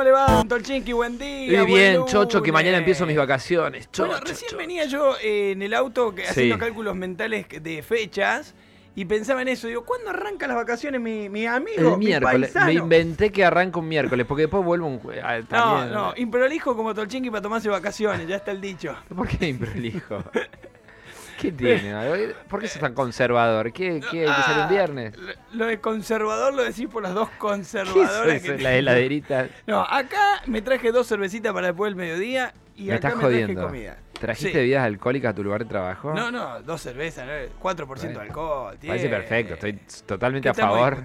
¿Cómo le va, Tolchinki? Buen día. Muy bien, buen Chocho, que mañana empiezo mis vacaciones. Bueno, Chocho, recién chocho. venía yo eh, en el auto que- haciendo Sí. cálculos mentales de fechas y pensaba en eso. Digo, ¿cuándo arrancan las vacaciones mi, mi amigo, El mi miércoles. paisano? Me inventé que arranca un miércoles, porque después vuelvo un ah, No, no, improlijo como Tolchinki para tomarse vacaciones, ya está el dicho. ¿Por qué improlijo? ¿Qué tiene? ¿Por qué sos tan conservador? ¿Qué, qué hay que un viernes? Ah, Lo, lo de conservador lo decís por las dos ¿Qué conservadoras es eso? que La heladerita. No, acá me traje dos cervecitas para después del mediodía y Me acá estás me traje jodiendo. comida. ¿Trajiste Sí. bebidas alcohólicas a tu lugar de trabajo? No, no, dos cervezas, ¿no? 4% de Bueno, alcohol. Parece perfecto, estoy totalmente ¿Qué a favor.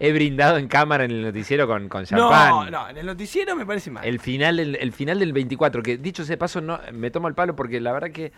He brindado en cámara en el noticiero con, con No, champán. no, en el noticiero me parece mal. El final, del- el final del 24, que dicho ese paso, no me tomo el palo porque la verdad que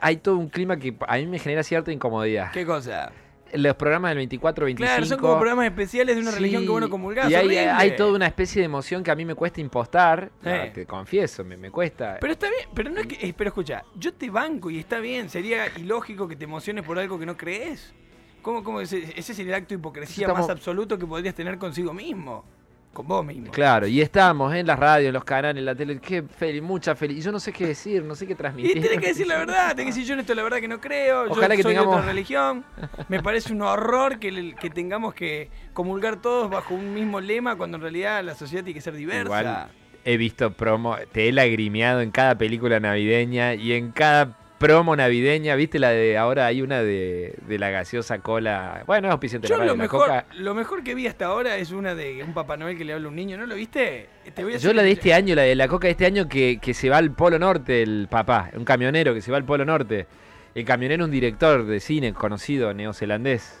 hay todo un clima que a mí me genera cierta incomodidad. ¿Qué cosa? Los programas del 24, 25. Claro, son como programas especiales de una religión que Sí, bueno comulgás. Y hay, hay toda una especie de emoción que a mí me cuesta impostar. Sí. No, te confieso, me, me cuesta. Pero está bien, pero no es que. eh, pero escucha, yo te banco y está bien. Sería ilógico que te emociones por algo que no crees. ¿Cómo, cómo ese, ese es el acto de hipocresía Estamos- más absoluto que podrías tener consigo mismo? Con vos mismo. Claro, y estamos en las radios, en los canales, en la tele. Qué feliz, mucha feliz. Y yo no sé qué decir, no sé qué Y transmitir. tenés que decir la verdad, tenés que decir yo en esto la verdad que no creo, Ojalá yo que soy de tengamos- otra religión, me parece un horror que, que tengamos que comulgar todos bajo un mismo lema cuando en realidad la sociedad tiene que ser diversa. Igual he visto promo, te he lagrimeado en cada película navideña y en cada promo navideña. ¿Viste la de ahora? Hay una de, de la gaseosa cola. Bueno, es auspiciante Yo la lo la mejor, Coca. lo mejor que vi hasta ahora es una de un Papá Noel que le habla a un niño, ¿no lo viste? Te voy a Yo la de este año, la de la Coca de este año, que, que se va al Polo Norte, el papá, un camionero que se va al Polo Norte. El camionero, un director de cine conocido, neozelandés.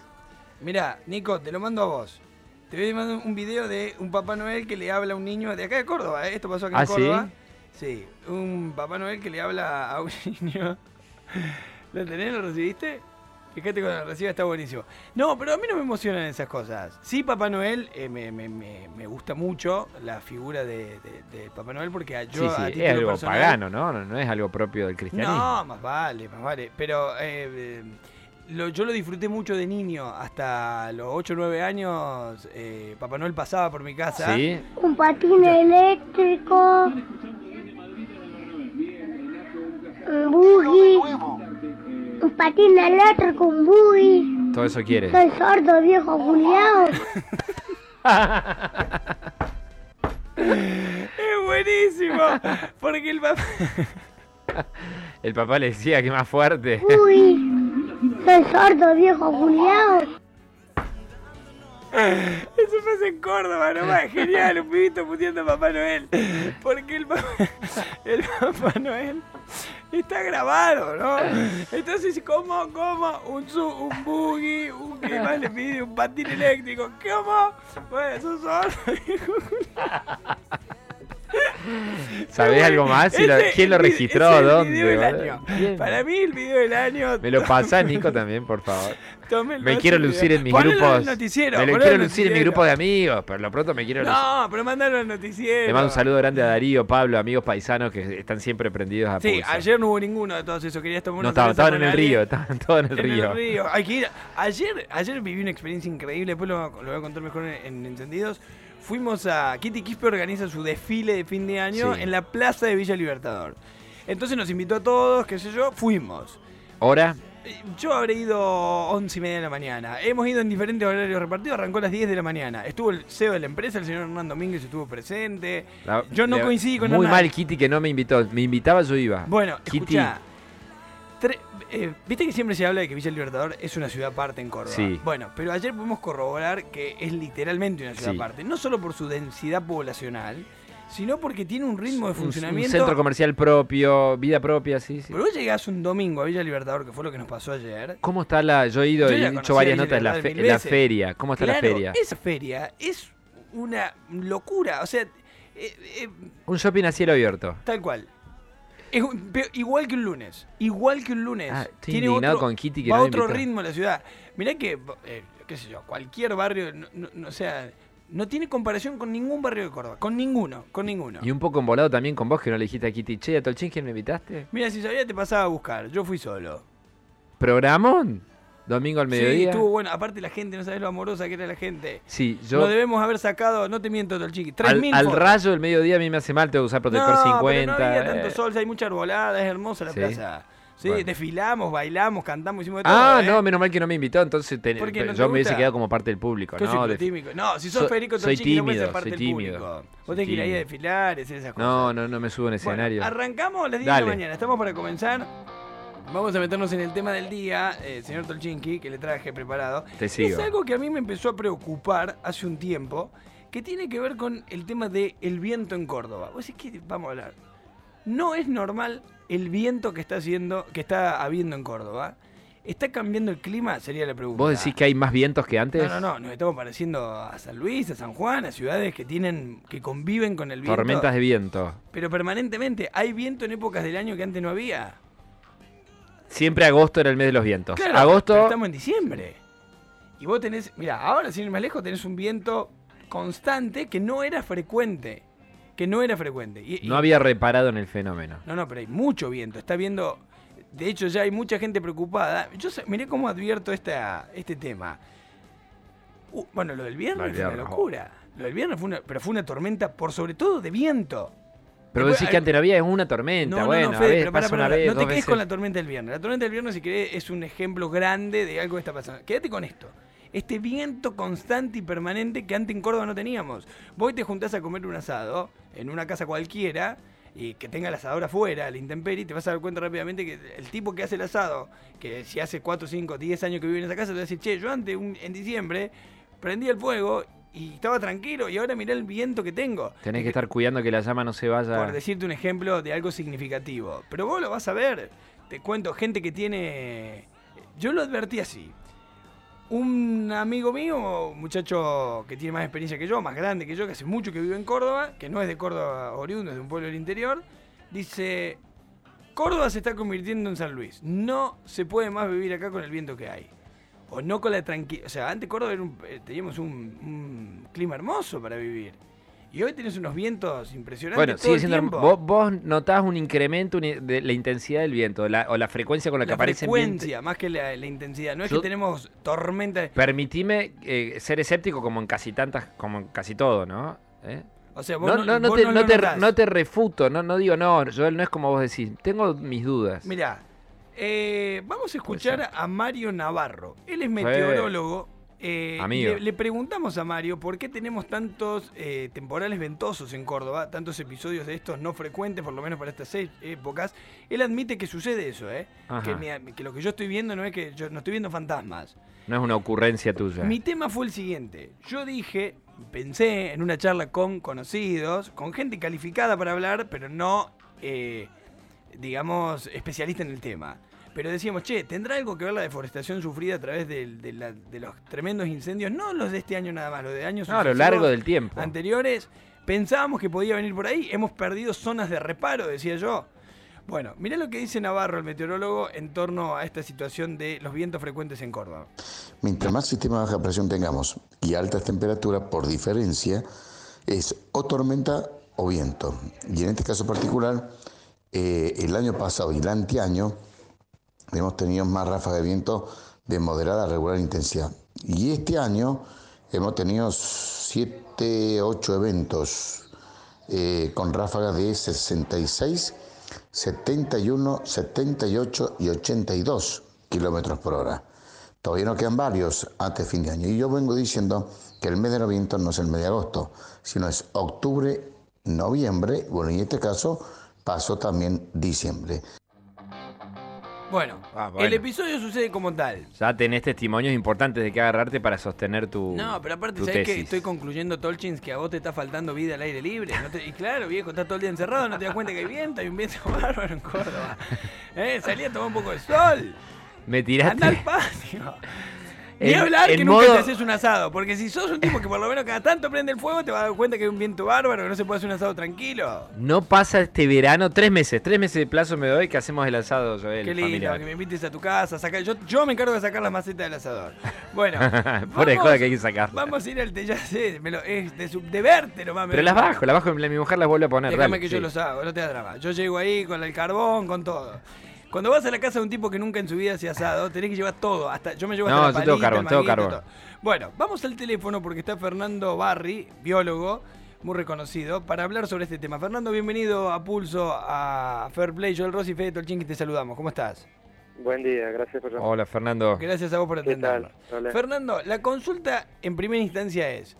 Mirá, Nico, te lo mando a vos. Te voy a mandar un video de un Papá Noel que le habla a un niño de acá de Córdoba, ¿eh? Esto pasó acá ¿Ah, en sí? Córdoba. Sí, un Papá Noel que le habla a un niño. ¿Lo tenés? ¿Lo recibiste? Fíjate cuando lo reciba, está buenísimo. No, pero a mí no me emocionan esas cosas. Sí, Papá Noel, eh, me, me- me- me gusta mucho la figura de, de- de Papá Noel porque a- yo sí, a sí, título es algo personal- pagano, ¿no? ¿no? no es algo propio del cristianismo. no, más vale, más vale. Pero eh, eh, lo- yo lo disfruté mucho de niño. Hasta los 8 o 9 años, eh, Papá Noel pasaba por mi casa. ¿Sí? un patín eléctrico, un buggy, un patín eléctrico, un buggy. Todo eso quiere. Soy sordo, viejo Julián. Es buenísimo. Porque el papá... El papá le decía que más fuerte. Uy, soy sordo, viejo Julián. Eso pasa en Córdoba, nomás. Genial, un pibito puteando a Papá Noel. Porque el, pa- el Papá Noel está grabado, ¿no? Entonces, ¿cómo? ¿Cómo? Un, su, un buggy, un que más le pide, un patín eléctrico. ¿Cómo? Bueno, eso son. ¿Sabés algo más? Ese- ¿Quién lo registró? ¿Dónde? Para mí, el video del año. Me lo pasa Nico también, por favor. Me quiero lucir en mis Ponelo grupos. Noticiero, me lo quiero lucir en mi grupo de amigos, pero lo pronto me quiero lucir. No, pero mandalo al noticiero. Le mando un saludo grande a Darío, Pablo, amigos paisanos que están siempre prendidos a Sí, pulso. ayer no hubo ninguno de todos esos. Querías tomar No estaban, estaban en el río, estaban todos en el En río. el río. Hay que ir. Ayer, ayer viví una experiencia increíble, después lo, lo voy a contar mejor en, en Encendidos. Fuimos a. Kitty Quispe organiza su desfile de fin de año Sí. en la plaza de Villa Libertador. Entonces nos invitó a todos, qué sé yo, fuimos. ¿Hora? Eh, Yo habré ido 11 y media de la mañana. Hemos ido en diferentes horarios repartidos, arrancó a las 10 de la mañana. Estuvo el CEO de la empresa, el señor Hernán Domínguez, estuvo presente. La- Yo no le- coincidí con Muy Hernán. mal Kitty que no me invitó. Me invitaba, yo iba. Bueno, Kitty. Escucha. Viste que siempre se habla de que Villa Libertador es una ciudad aparte en Córdoba. Sí. Bueno, pero ayer pudimos corroborar que es literalmente una ciudad Sí. aparte. No solo por su densidad poblacional, sino porque tiene un ritmo de Un- Un, funcionamiento. centro comercial propio, vida propia, sí, sí. Pero vos llegás un domingo a Villa Libertador, que fue lo que nos pasó ayer. ¿Cómo está la.? Yo he ido y he hecho varias notas. La, fe- la feria. ¿Cómo está la feria? Esa feria es una locura. O sea, eh, eh, Un shopping a cielo abierto. tal cual. Es un- igual que un lunes. Igual que un lunes. Ah, estoy indignado con Kitty que va no otro invitó. ritmo la ciudad. Mirá que, eh, qué sé yo, cualquier barrio, no- o sea, no tiene comparación con ningún barrio de Córdoba. Con ninguno, con ninguno. Y un poco embolado también con vos que no le dijiste a Kitty, che, a Tolchin, ¿quién me invitaste? Mira, si sabía te pasaba a buscar. Yo fui solo. ¿Programón? ¿Domingo al Sí, mediodía? estuvo bueno. Aparte la gente, no sabes lo amorosa que era la gente. Sí, yo... No debemos haber sacado, no te miento, Tolchiqui, 3.000 al, al rayo del mediodía a mí me hace mal, tengo que usar protector no, 50. Pero no había tanto eh. sol, hay mucha arbolada, es hermosa la Sí. plaza. Sí, Bueno. desfilamos, bailamos, cantamos, hicimos de todo. Ah, ¿eh? no, menos mal que no me invitó, entonces te- ¿Por qué no yo me hubiese quedado como parte del público. ¿Qué ¿no? soy De- tímico? No, si sos So- Federico soy Tolchiqui no ser tímido, parte soy del tímido, público. soy Vos tenés que ir ahí a tímido. desfilar, esas cosas. No, no, no me subo en Bueno, escenario. arrancamos a las 10 de la mañana. Estamos para comenzar. Vamos a meternos en el tema del día, eh, señor Tolchinki, que le traje preparado. Te Es sigo. algo que a mí me empezó a preocupar hace un tiempo, que tiene que ver con el tema del viento en Córdoba. Vos que vamos a hablar. No es normal el viento que está haciendo, que está habiendo en Córdoba. ¿Está cambiando el clima? Sería la pregunta. ¿Vos decís que hay más vientos que antes? No, no, no, nos estamos pareciendo a San Luis, a San Juan, a ciudades que tienen, que conviven con el viento. Tormentas de viento. Pero permanentemente, ¿hay viento en épocas del año que antes no había? Siempre agosto era el mes de los vientos. Claro, agosto, pero estamos en diciembre. Y vos tenés, mira, ahora sin ir más lejos tenés un viento constante que no era frecuente. Que no era frecuente. Y- y- no había reparado en el fenómeno. No, no, pero hay mucho viento. Está viendo. De hecho, ya hay mucha gente preocupada. Yo sé- miré cómo advierto esta, este tema. Uh, bueno, lo del viernes fue una locura. Lo del viernes fue una. Pero fue una tormenta, por sobre todo de viento. Pero decís que hay- antes no había, es una tormenta. No, no, bueno, no, a ver, pero pasa pará, una vez, no te quedes veces. con la tormenta del viernes. La tormenta del viernes, si querés, es un ejemplo grande de algo que está pasando. Quédate con esto. Este viento constante y permanente que antes en Córdoba no teníamos. Vos te juntás a comer un asado en una casa cualquiera y que tenga el asador afuera, la intemperie, y te vas a dar cuenta rápidamente que el tipo que hace el asado, que si hace 4, 5, 10 años que vive en esa casa, te va a decir, che, yo antes un- en diciembre prendí el fuego y estaba tranquilo y ahora mirá el viento que tengo. Tenés que estar cuidando que la llama no se vaya. por decirte un ejemplo de algo significativo. Pero vos lo vas a ver. Te cuento, gente que tiene... Yo lo advertí así. Un amigo mío, un muchacho que tiene más experiencia que yo, más grande que yo, que hace mucho que vive en Córdoba, que no es de Córdoba oriundo, es de un pueblo del interior, dice, Córdoba se está convirtiendo en San Luis. No se puede más vivir acá con el viento que hay. O no con la tranquilidad. O sea, antes Córdoba era un- eh, teníamos un, un clima hermoso para vivir. Y hoy tenés unos vientos impresionantes. Bueno, todo sigue el siendo. Vos, vos notás un incremento de la intensidad del viento la- o la frecuencia con la, que la aparece en viento. frecuencia, más que la, la intensidad. No es que tenemos tormenta. Permitime eh, ser escéptico como en casi tantas, como en casi todo, ¿no? ¿Eh? O sea, vos No, no, no vos te, no te refuto, no, no digo, no, Joel, no es como vos decís. Tengo mis dudas. Mirá, eh, vamos a escuchar a Mario Navarro. Él es meteorólogo. eh, Amigo. Le, le preguntamos a Mario por qué tenemos tantos eh, temporales ventosos en Córdoba, tantos episodios de estos no frecuentes, por lo menos para estas seis épocas. Él admite que sucede eso, ¿eh? Que, lo que yo estoy viendo no es que yo no estoy viendo fantasmas. No es una ocurrencia tuya. Mi tema fue el siguiente. Yo dije, pensé en una charla con conocidos, con gente calificada para hablar, pero no, eh, digamos, especialista en el tema. Pero decíamos, che, ¿tendrá algo que ver la deforestación sufrida a través de, la- de los tremendos incendios? No los de este año nada más, los de años No, a lo largo del tiempo. anteriores. Pensábamos que podía venir por ahí. Hemos perdido zonas de reparo, decía yo. Bueno, mirá lo que dice Navarro, el meteorólogo, en torno a esta situación de los vientos frecuentes en Córdoba. Mientras más sistema de baja presión tengamos y altas temperaturas, por diferencia, es o tormenta o viento. Y en este caso particular, eh, el año pasado y el anteaño hemos tenido más ráfagas de viento de moderada a regular intensidad. Y este año hemos tenido 7, 8 eventos eh, con ráfagas de 66, 71, 78 y 82 kilómetros por hora. Todavía no quedan varios de fin de año. Y yo vengo diciendo que el mes de vientos no es el mes de agosto, sino es octubre, noviembre, bueno, y en este caso pasó también diciembre. Bueno, Ah, bueno. el episodio sucede como tal. Ya tenés testimonios importantes de que agarrarte para sostener tu. No, pero aparte, tu ¿sabes que. Estoy concluyendo, Tolchins, que a vos te está faltando vida al aire libre. No te- y claro, viejo, estás todo el día encerrado, no te das cuenta que hay viento, hay un viento bárbaro en Córdoba. ¿Eh? Salí a tomar un poco de sol. Me Anda al tiraste. patio. Ni hablar que nunca modo- te haces un asado, porque si sos un tipo que por lo menos cada tanto prende el fuego, te vas a dar cuenta que hay un viento bárbaro, que no se puede hacer un asado tranquilo. No pasa este verano, tres meses, tres meses de plazo me doy que hacemos el asado, Joel, Qué lindo, familiar. que me invites a tu casa, sacar, yo, yo me encargo de sacar las macetas del asador. Bueno, de joda que hay que sacarlas. Vamos a ir al ya sé, me lo- es de, su, de verte nomás. Pero las bajo, las bajo, mi mujer las vuelve a poner. Déjame que yo los hago, no te da drama. Yo llego ahí con el carbón, con todo. Cuando vas a la casa de un tipo que nunca en su vida se ha asado, tenés que llevar todo. Hasta, yo me llevo hasta No, la yo tengo palita, carbón, el tengo manguito, carbón. todo. Bueno, vamos al teléfono porque está Fernando Barri, biólogo, muy reconocido, para hablar sobre este tema. Fernando, bienvenido a Pulso, a Fair Play. Joel Rossi Fede Tolchinqui, te saludamos. ¿Cómo estás? Buen día, gracias por llamar. Hola, Fernando. Gracias a vos por ¿Qué atendernos. Fernando, la consulta en primera instancia es,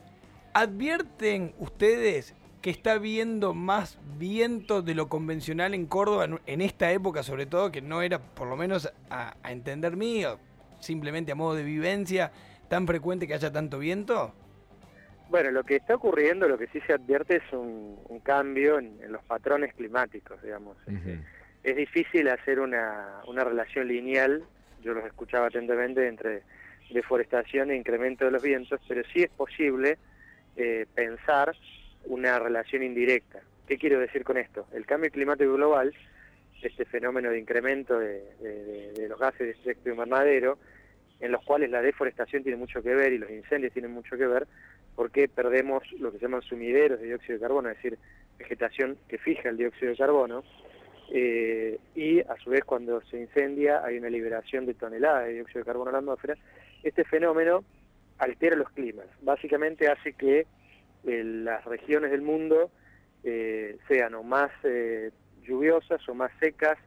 ¿advierten ustedes que está habiendo más viento de lo convencional en Córdoba en- en esta época, sobre todo, que no era, por lo menos a, a entender mío, simplemente a modo de vivencia, tan frecuente que haya tanto viento? Bueno, lo que está ocurriendo, lo que sí se advierte es un, un cambio en, en los patrones climáticos, digamos. Es difícil hacer una, una relación lineal, yo los escuchaba atentamente, entre deforestación e incremento de los vientos, pero sí es posible eh, pensar una relación indirecta. ¿Qué quiero decir con esto? El cambio climático global, este fenómeno de incremento de, de- de- los gases de efecto invernadero, en los cuales la deforestación tiene mucho que ver y los incendios tienen mucho que ver, porque perdemos lo que se llaman sumideros de dióxido de carbono, es decir, vegetación que fija el dióxido de carbono, eh, y a su vez cuando se incendia hay una liberación de toneladas de dióxido de carbono a la atmósfera. Este fenómeno altera los climas, básicamente hace que las regiones del mundo eh, sean o más eh, lluviosas o más secas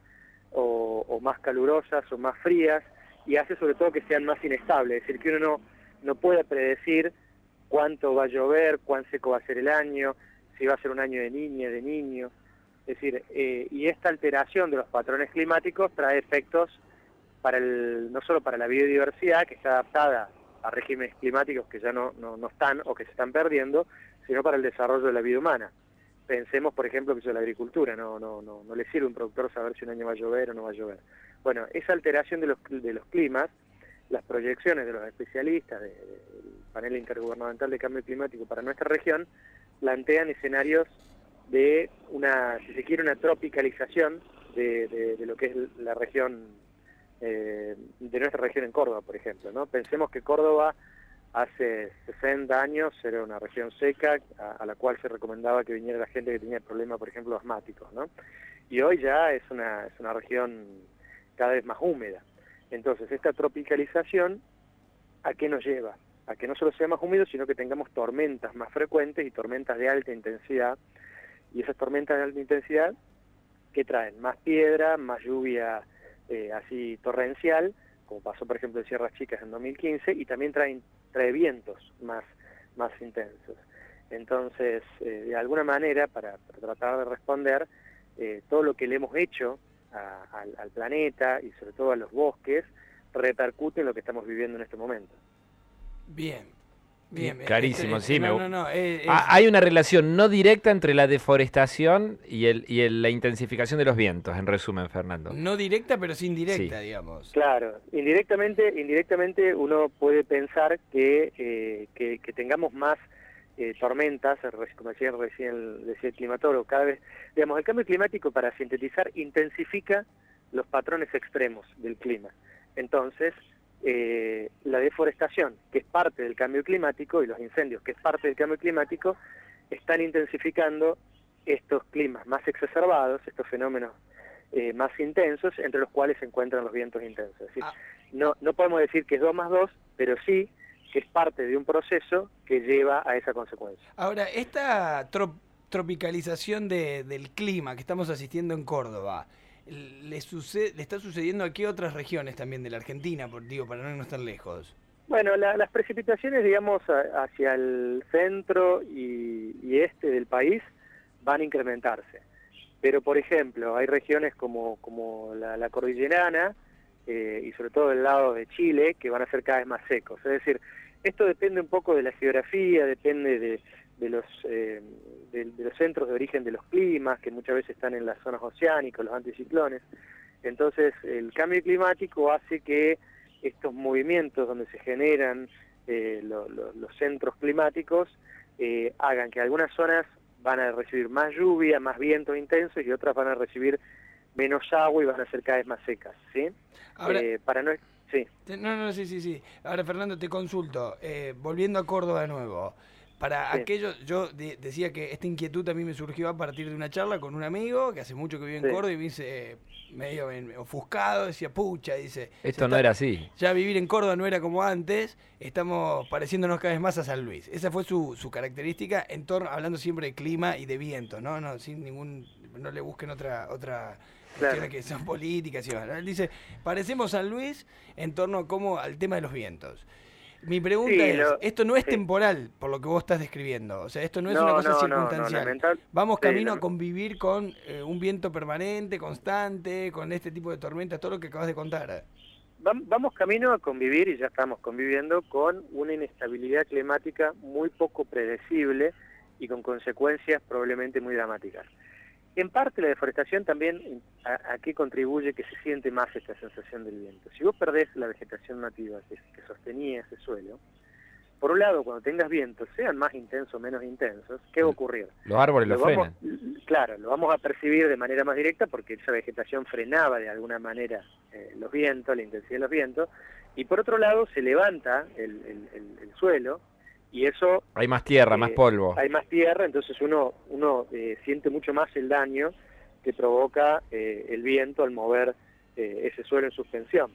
o, o más calurosas o más frías y hace sobre todo que sean más inestables, es decir, que uno no, no pueda predecir cuánto va a llover, cuán seco va a ser el año, si va a ser un año de niña, de niño. Es decir, eh, y esta alteración de los patrones climáticos trae efectos para el, no solo para la biodiversidad, que está adaptada a regímenes climáticos que ya no, no, no están o que se están perdiendo, sino para el desarrollo de la vida humana. Pensemos, por ejemplo, que eso es la agricultura, no, no, no, no le sirve a un productor saber si un año va a llover o no va a llover. Bueno, esa alteración de los, de los climas, las proyecciones de los especialistas de- de- del panel intergubernamental de cambio climático para nuestra región, plantean escenarios de una, si se quiere, una tropicalización de, de- de lo que es la región, eh, de nuestra región en Córdoba, por ejemplo. ¿no? Pensemos que Córdoba hace 60 años era una región seca a, la cual se recomendaba que viniera la gente que tenía problemas, por ejemplo, asmáticos. ¿no? Y hoy ya es una, es una región cada vez más húmeda. Entonces, esta tropicalización, ¿a qué nos lleva? A que no solo sea más húmedo, sino que tengamos tormentas más frecuentes y tormentas de alta intensidad. Y esas tormentas de alta intensidad que traen más piedra, más lluvia eh, así torrencial, como pasó por ejemplo en Sierras Chicas en 2015, y también traen, trae vientos más, más intensos. Entonces, eh, de alguna manera, para, tratar de responder, eh, todo lo que le hemos hecho al, al planeta y sobre todo a los bosques repercute en lo que estamos viviendo en este momento. Bien. Bien, bien. Clarísimo, Este, sí, No, me- no, no. eh, es- Ah, Hay una relación no directa entre la deforestación y, el, y el- la intensificación de los vientos, en resumen, Fernando. no directa, pero sí indirecta, Sí. digamos. Claro, indirectamente, indirectamente uno puede pensar que, eh, que, que tengamos más eh, tormentas, re- como decía recién el, decía el climatólogo, cada vez, digamos, el cambio climático para sintetizar intensifica los patrones extremos del clima. Entonces, eh, la deforestación, que es parte del cambio climático, y los incendios, que es parte del cambio climático, están intensificando estos climas más exacerbados, estos fenómenos eh, más intensos, entre los cuales se encuentran los vientos intensos. Es decir, Ah. no, no podemos decir que es 2 más 2, pero sí que es parte de un proceso que lleva a esa consecuencia. Ahora, esta tro- tropicalización de- del clima que estamos asistiendo en Córdoba, ¿le, suce- le está sucediendo aquí a otras regiones también de la Argentina, por, digo, para no tan lejos? Bueno, la- las precipitaciones, digamos, a- hacia el centro y, y este del país van a incrementarse. Pero, por ejemplo, hay regiones como, como la, la cordillerana eh, y sobre todo el lado de Chile que van a ser cada vez más secos. Es decir, esto depende un poco de la geografía, depende de, de los, eh, de, de los centros de origen de los climas, que muchas veces están en las zonas oceánicas, los anticiclones. Entonces, el cambio climático hace que estos movimientos donde se generan eh, lo- lo- los centros climáticos eh, hagan que algunas zonas van a recibir más lluvia, más vientos intensos y otras van a recibir menos agua y van a ser cada vez más secas, ¿sí? Ahora, Eh, para no, sí, no, no, sí, sí, sí. Ahora, Fernando, te consulto. eh, volviendo a Córdoba de nuevo. Para Sí. aquellos, yo de- decía que esta inquietud a mí me surgió a partir de una charla con un amigo que hace mucho que vive en Sí. Córdoba y me dice, eh, medio ofuscado, decía, pucha, dice. Esto no está- era así. Ya vivir en Córdoba no era como antes, estamos pareciéndonos cada vez más a San Luis. Esa fue su, su característica, en torno, hablando siempre de clima y de viento, ¿no? no sin ningún, no le busquen otra, otra Claro. que son políticas y demás. Él dice, parecemos San Luis en torno como al tema de los vientos. Mi pregunta Sí, es, lo- esto no es sí. temporal, por lo que vos estás describiendo. O sea, esto no es No, una cosa no, no, no, circunstancial. Vamos camino no. a convivir con eh, un viento permanente, constante, con este tipo de tormentas, todo lo que acabas de contar. Vam- Vamos camino a convivir, y ya estamos conviviendo, con una inestabilidad climática muy poco predecible y con consecuencias probablemente muy dramáticas. En parte la deforestación también a, a qué contribuye que se siente más esta sensación del viento. Si vos perdés la vegetación nativa que, que sostenía ese suelo, por un lado, cuando tengas vientos, sean más intensos o menos intensos, ¿qué va a ocurrir? Los árboles lo Lo vamos- frenan. claro, lo vamos a percibir de manera más directa porque esa vegetación frenaba de alguna manera eh, los vientos, la intensidad de los vientos, y por otro lado se levanta el, el- el- el suelo y eso Hay más tierra, más eh, polvo. hay más tierra, entonces uno, uno eh, siente mucho más el daño que provoca eh, el viento al mover eh, ese suelo en suspensión.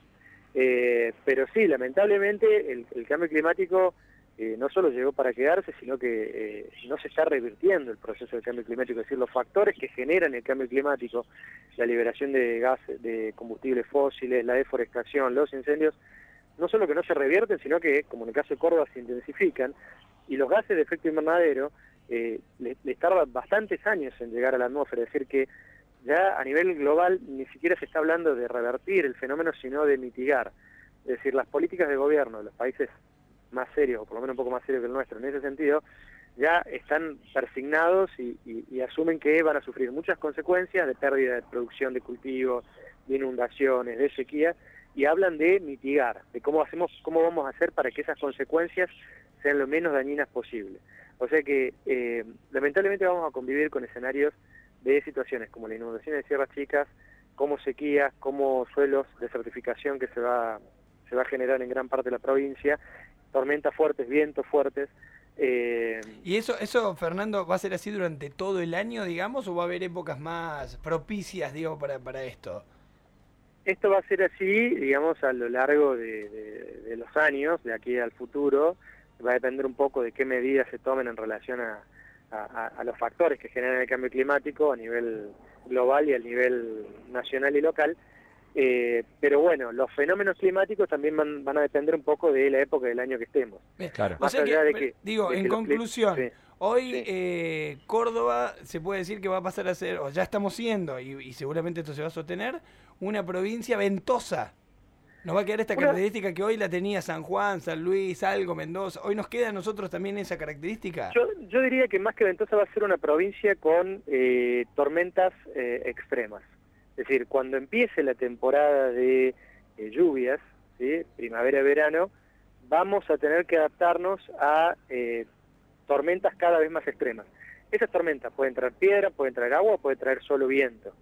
Eh, pero sí, lamentablemente el, el cambio climático eh, no solo llegó para quedarse, sino que eh, no se está revirtiendo el proceso del cambio climático, es decir, los factores que generan el cambio climático, la liberación de gases, de combustibles fósiles, la deforestación, los incendios, no solo que no se revierten, sino que, como en el caso de Córdoba, se intensifican, y los gases de efecto invernadero eh, les les tarda bastantes años en llegar a la atmósfera, es decir, que ya a nivel global ni siquiera se está hablando de revertir el fenómeno, sino de mitigar. Es decir, las políticas de gobierno de los países más serios, o por lo menos un poco más serios que el nuestro, en ese sentido, ya están persignados y, y- y asumen que van a sufrir muchas consecuencias de pérdida de producción de cultivos, de inundaciones, de sequía, y hablan de mitigar, de cómo hacemos, cómo vamos a hacer para que esas consecuencias sean lo menos dañinas posible. O sea que eh, lamentablemente vamos a convivir con escenarios de situaciones como la inundación de sierras chicas, como sequías, como suelos de certificación que se va, se va a generar en gran parte de la provincia, tormentas fuertes, vientos fuertes. eh, ¿Y eso, eso, Fernando, va a ser así durante todo el año, digamos, o va a haber épocas más propicias, digo, para, para esto? Esto va a ser así, digamos, a lo largo de, de- de los años, de aquí al futuro. Va a depender un poco de qué medidas se tomen en relación a, a- a- a los factores que generan el cambio climático a nivel global y a nivel nacional y local. Eh, pero bueno, los fenómenos climáticos también van, van a depender un poco de la época del año que estemos. Claro. O Más sea allá que, de que- digo, de en que conclusión, sí. hoy Sí. eh, Córdoba se puede decir que va a pasar a ser, o ya estamos siendo, y, y seguramente esto se va a sostener, una provincia ventosa. Nos va a quedar esta característica que hoy la tenía San Juan, San Luis, algo, Mendoza. Hoy nos queda a nosotros también esa característica. Yo, yo diría que más que Ventosa va a ser una provincia con eh, tormentas eh, extremas. Es decir, cuando empiece la temporada de eh, lluvias, ¿sí? primavera-verano, vamos a tener que adaptarnos a eh, tormentas cada vez más extremas. Esas tormentas pueden traer piedra, pueden traer agua, pueden traer solo viento.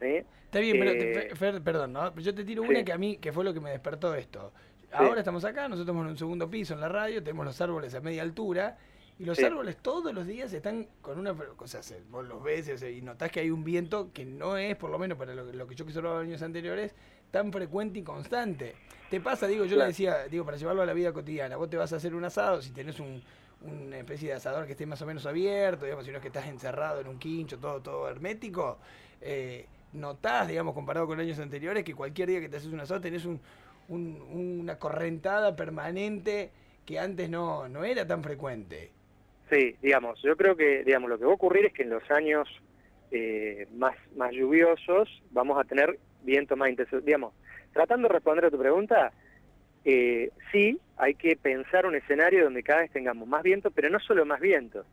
¿Sí? Está bien, pero Eh, te- Fer, perdón, ¿no? Yo te tiro sí. una que a mí, que fue lo que me despertó esto. Ahora estamos acá, nosotros estamos en un segundo piso en la radio, tenemos los árboles a media altura, y los Sí. árboles todos los días están con una cosa, vos los ves o sea, y notás que hay un viento que no es, por lo menos para lo, que- lo que yo observaba años anteriores, tan frecuente y constante. Te pasa, digo, yo le Claro. decía, digo, para llevarlo a la vida cotidiana, vos te vas a hacer un asado, si tenés un, una especie de asador que esté más o menos abierto, digamos, si no es que estás encerrado en un quincho, todo, todo hermético, eh, notás, digamos, comparado con años anteriores, que cualquier día que te haces un asado tenés un, un- una correntada permanente que antes no, no era tan frecuente. Sí, digamos, yo creo que digamos lo que va a ocurrir es que en los años eh, más, más lluviosos vamos a tener viento más intenso. Digamos, tratando de responder a tu pregunta, eh, sí, hay que pensar un escenario donde cada vez tengamos más viento, pero no solo más viento.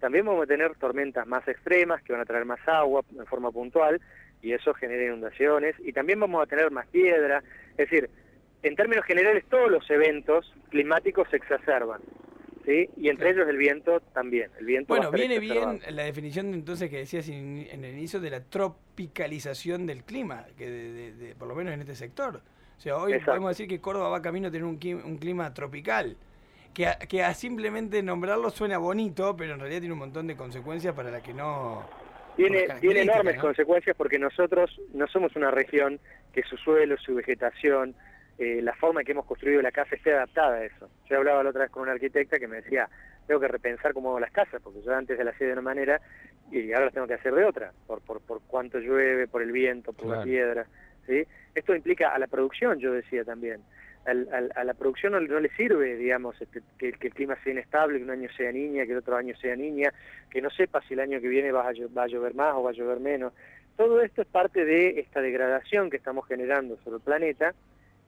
También vamos a tener tormentas más extremas que van a traer más agua en forma puntual y eso genera inundaciones. Y también vamos a tener más piedra. Es decir, en términos generales todos los eventos climáticos se exacerban. ¿sí? Y entre ellos el viento también. El viento Bueno, viene bien la definición entonces que decías in- en el inicio de la tropicalización del clima, que de- de- de- por lo menos en este sector. O sea, hoy Exacto. podemos decir que Córdoba va camino a tener un, un clima tropical, que a, que a simplemente nombrarlo suena bonito, pero en realidad tiene un montón de consecuencias para las que no... Tiene, tiene enormes ¿no? consecuencias porque nosotros no somos una región que su suelo, su vegetación, eh, la forma en que hemos construido la casa esté adaptada a eso. Yo hablaba la otra vez con una arquitecta que me decía, tengo que repensar cómo hago las casas, porque yo antes las hacía de una manera y ahora las tengo que hacer de otra, por, por, por cuánto llueve, por el viento, por la piedra. ¿sí? Esto implica a la producción, yo decía también. Al- al- a la producción no, no le sirve, digamos, este, que, que el clima sea inestable, que un año sea niña, que el otro año sea niña, que no sepa si el año que viene va a, va a llover más o va a llover menos. Todo esto es parte de esta degradación que estamos generando sobre el planeta,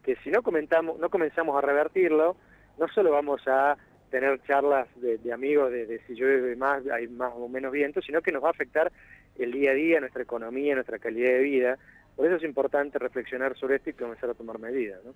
que si no comentamos, no comenzamos a revertirlo, no solo vamos a tener charlas de, de amigos de si llueve más, hay más o menos viento, sino que nos va a afectar el día a día, nuestra economía, nuestra calidad de vida. Por eso es importante reflexionar sobre esto y comenzar a tomar medidas. ¿no?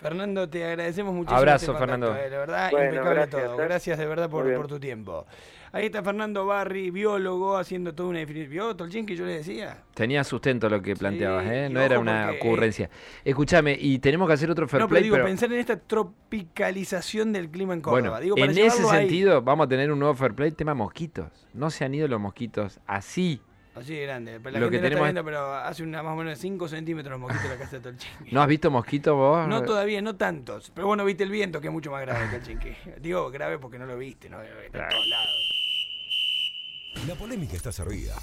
Fernando, te agradecemos muchísimo. Abrazo, este contacto, Fernando. eh, la verdad, Bueno, impecable gracias, todo. eh. Gracias de verdad por, tu tiempo. Ahí está Fernando Barri, biólogo, haciendo toda una definición. ¿Vio, Tolchin, que yo le decía? Tenía sustento lo que planteabas, Sí, ¿eh? No era una porque, eh, ocurrencia. Escúchame, y tenemos que hacer otro fair no, pero play, digo, pero- pensar en esta tropicalización del clima en Córdoba. Bueno, digo, para en ese ahí. sentido vamos a tener un nuevo fair play tema mosquitos. No se han ido los mosquitos así. Así de grande. Pero la Lo gente que no está tenemos es- viendo, pero hace una más o menos 5 centímetros mosquito la casa de Tolchin. ¿No has visto mosquitos vos? No todavía, no tantos. Pero bueno, viste el viento, que es mucho más grave que el chinque. Digo grave porque no lo viste, ¿no? Está en todos lados. La polémica está servida.